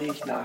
riecht nach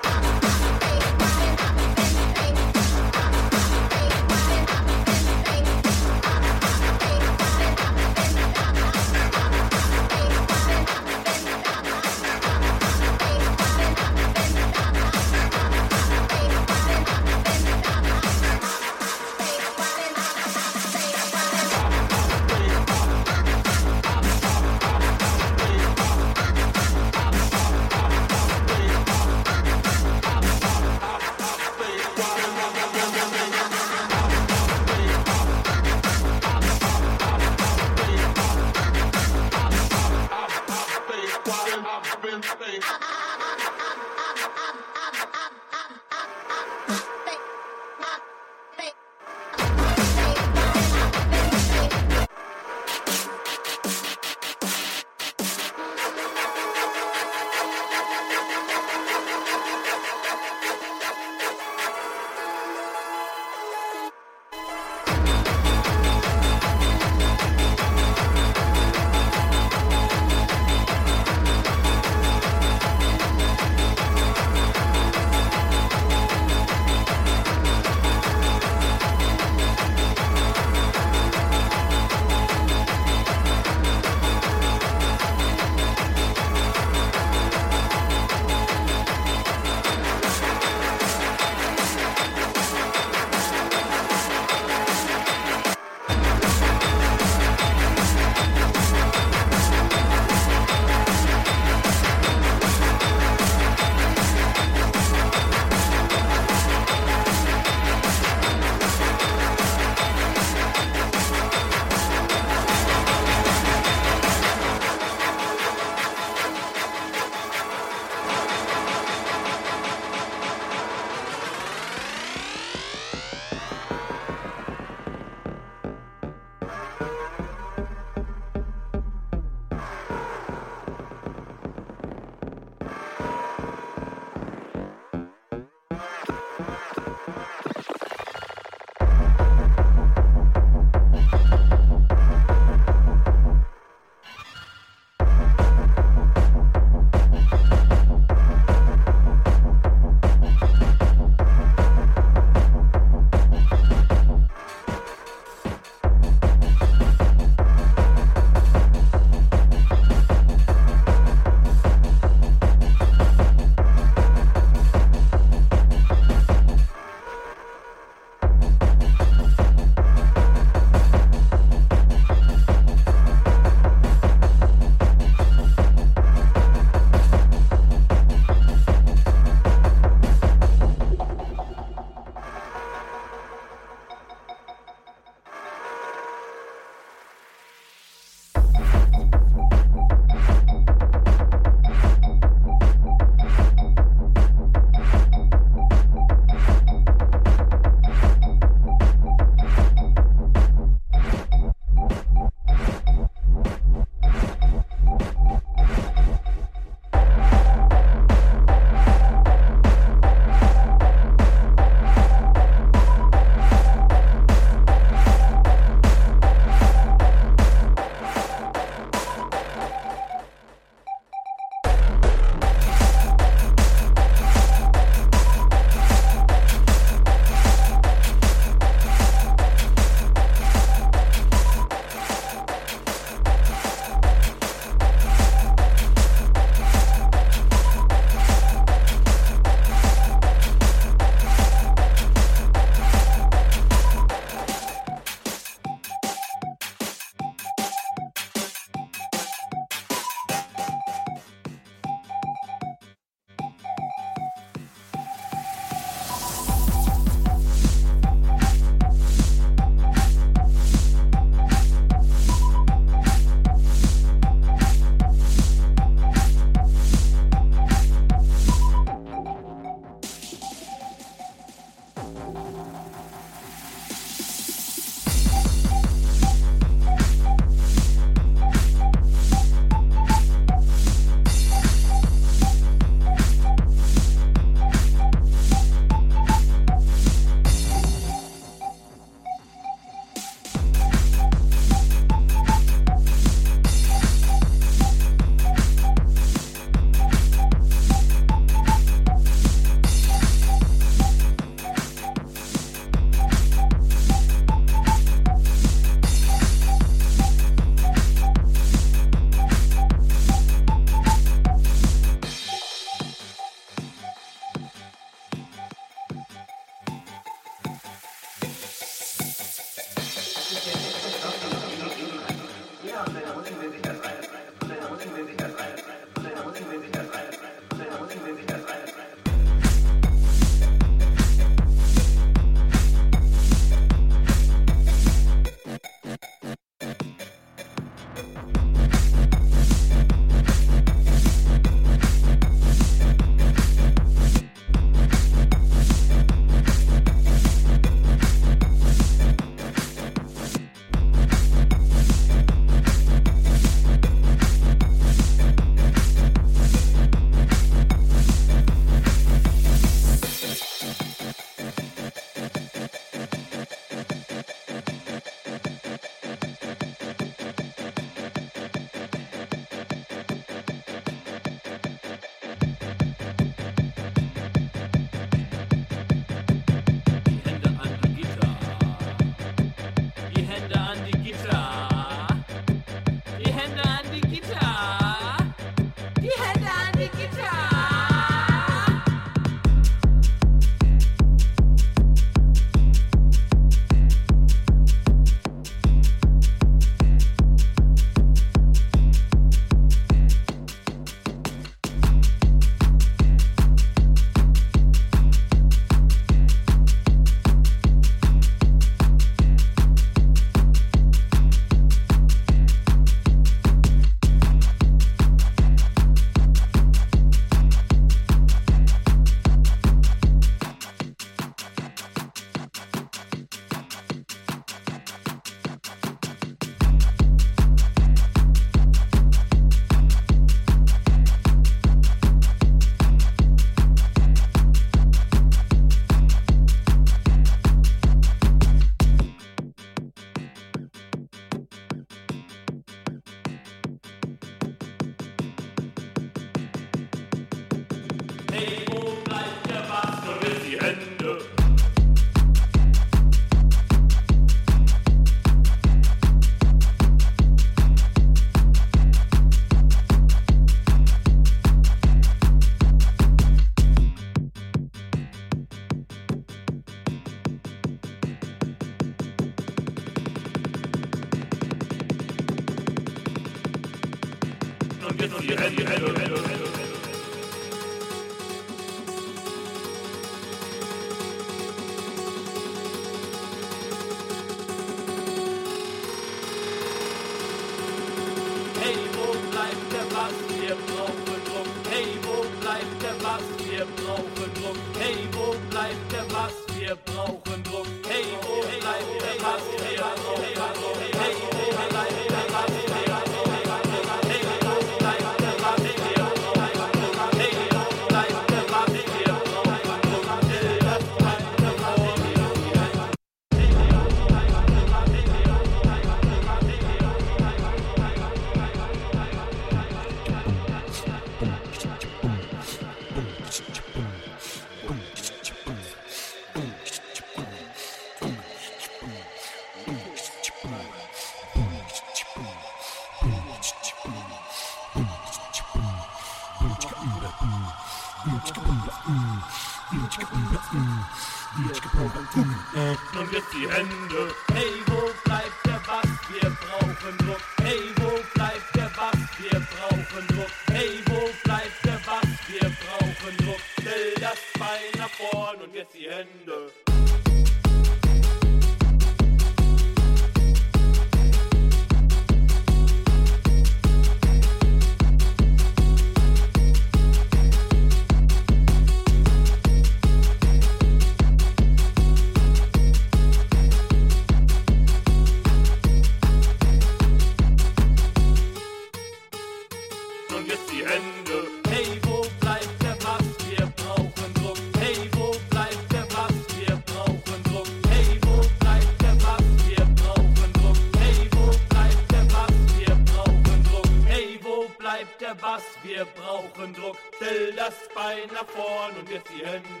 in the phone get the end.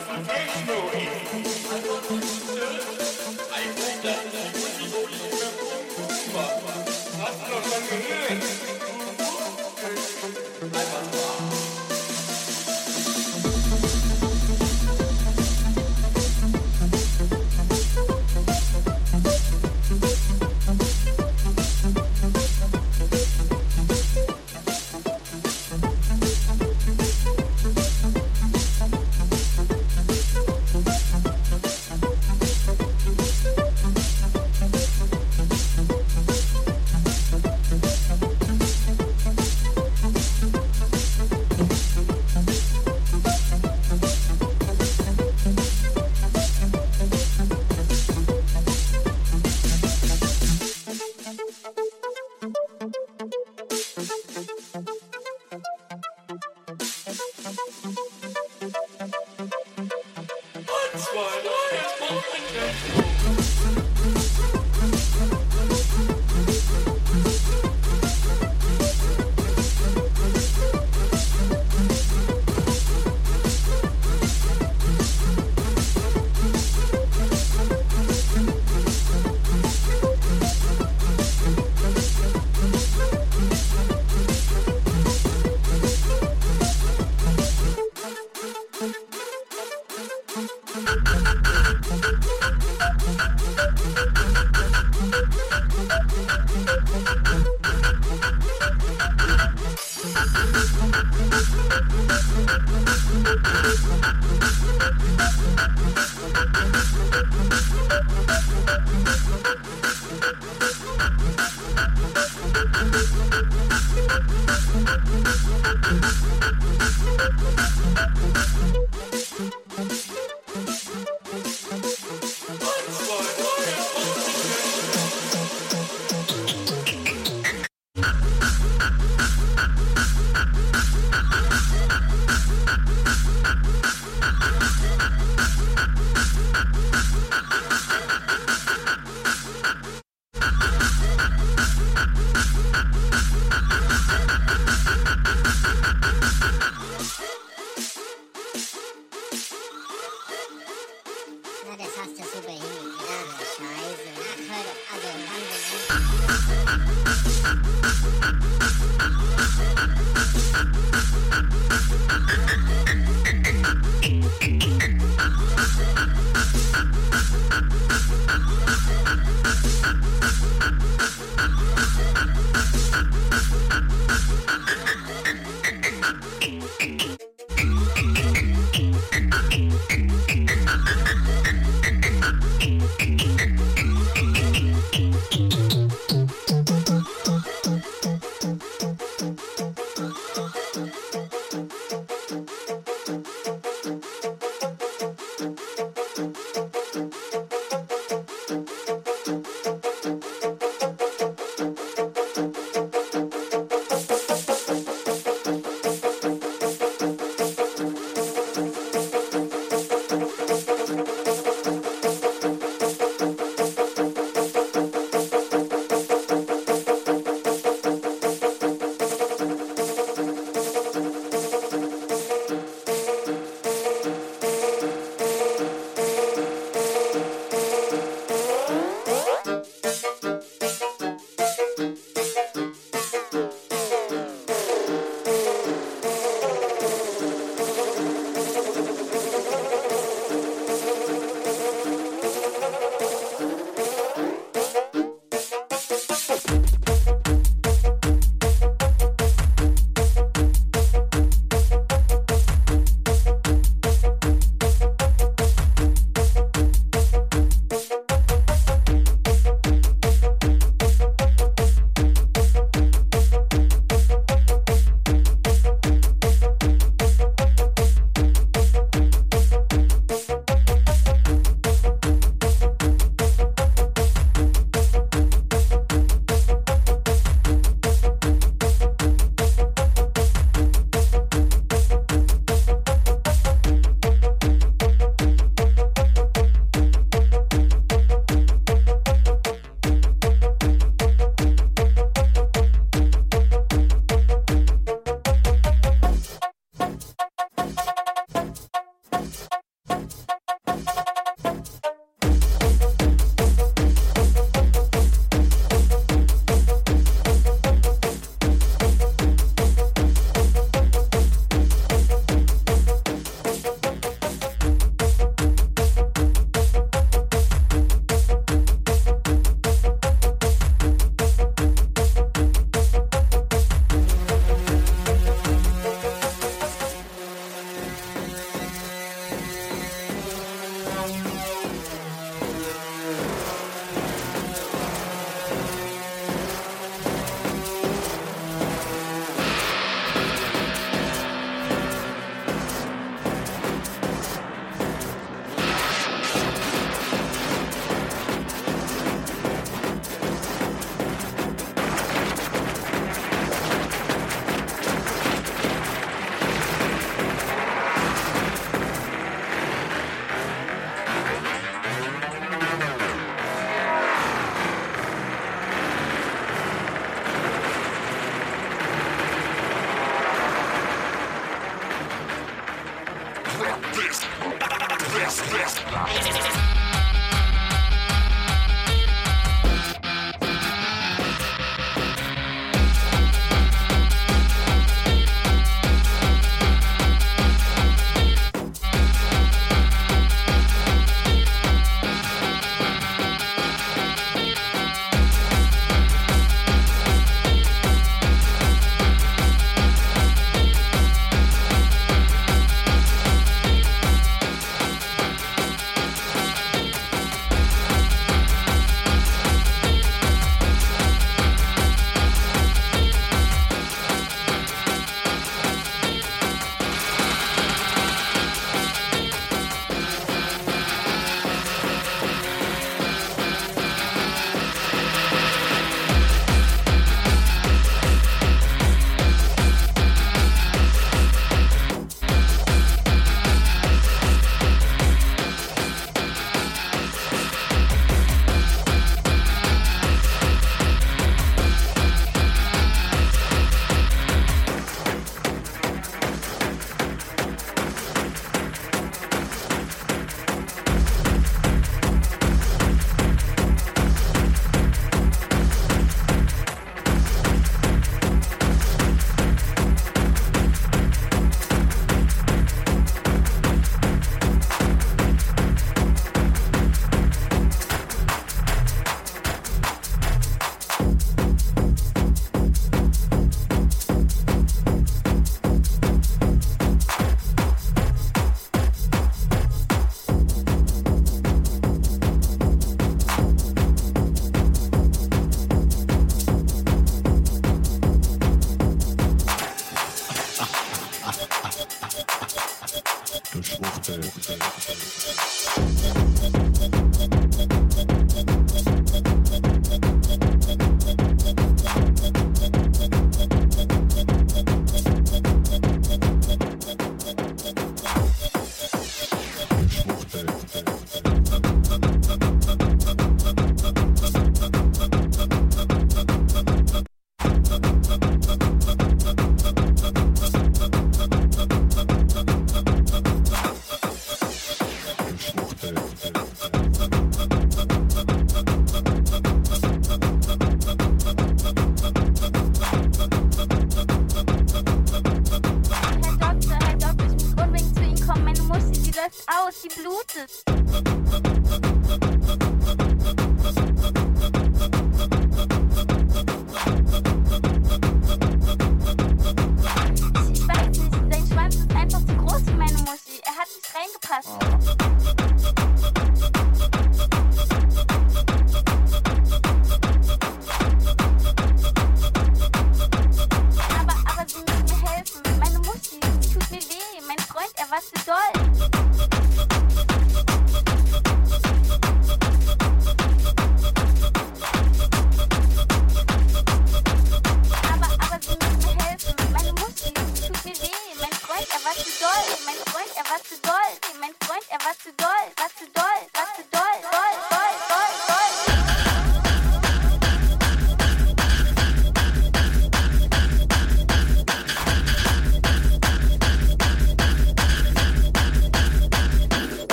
Thank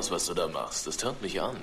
aus, was du da machst. Das tönt mich an.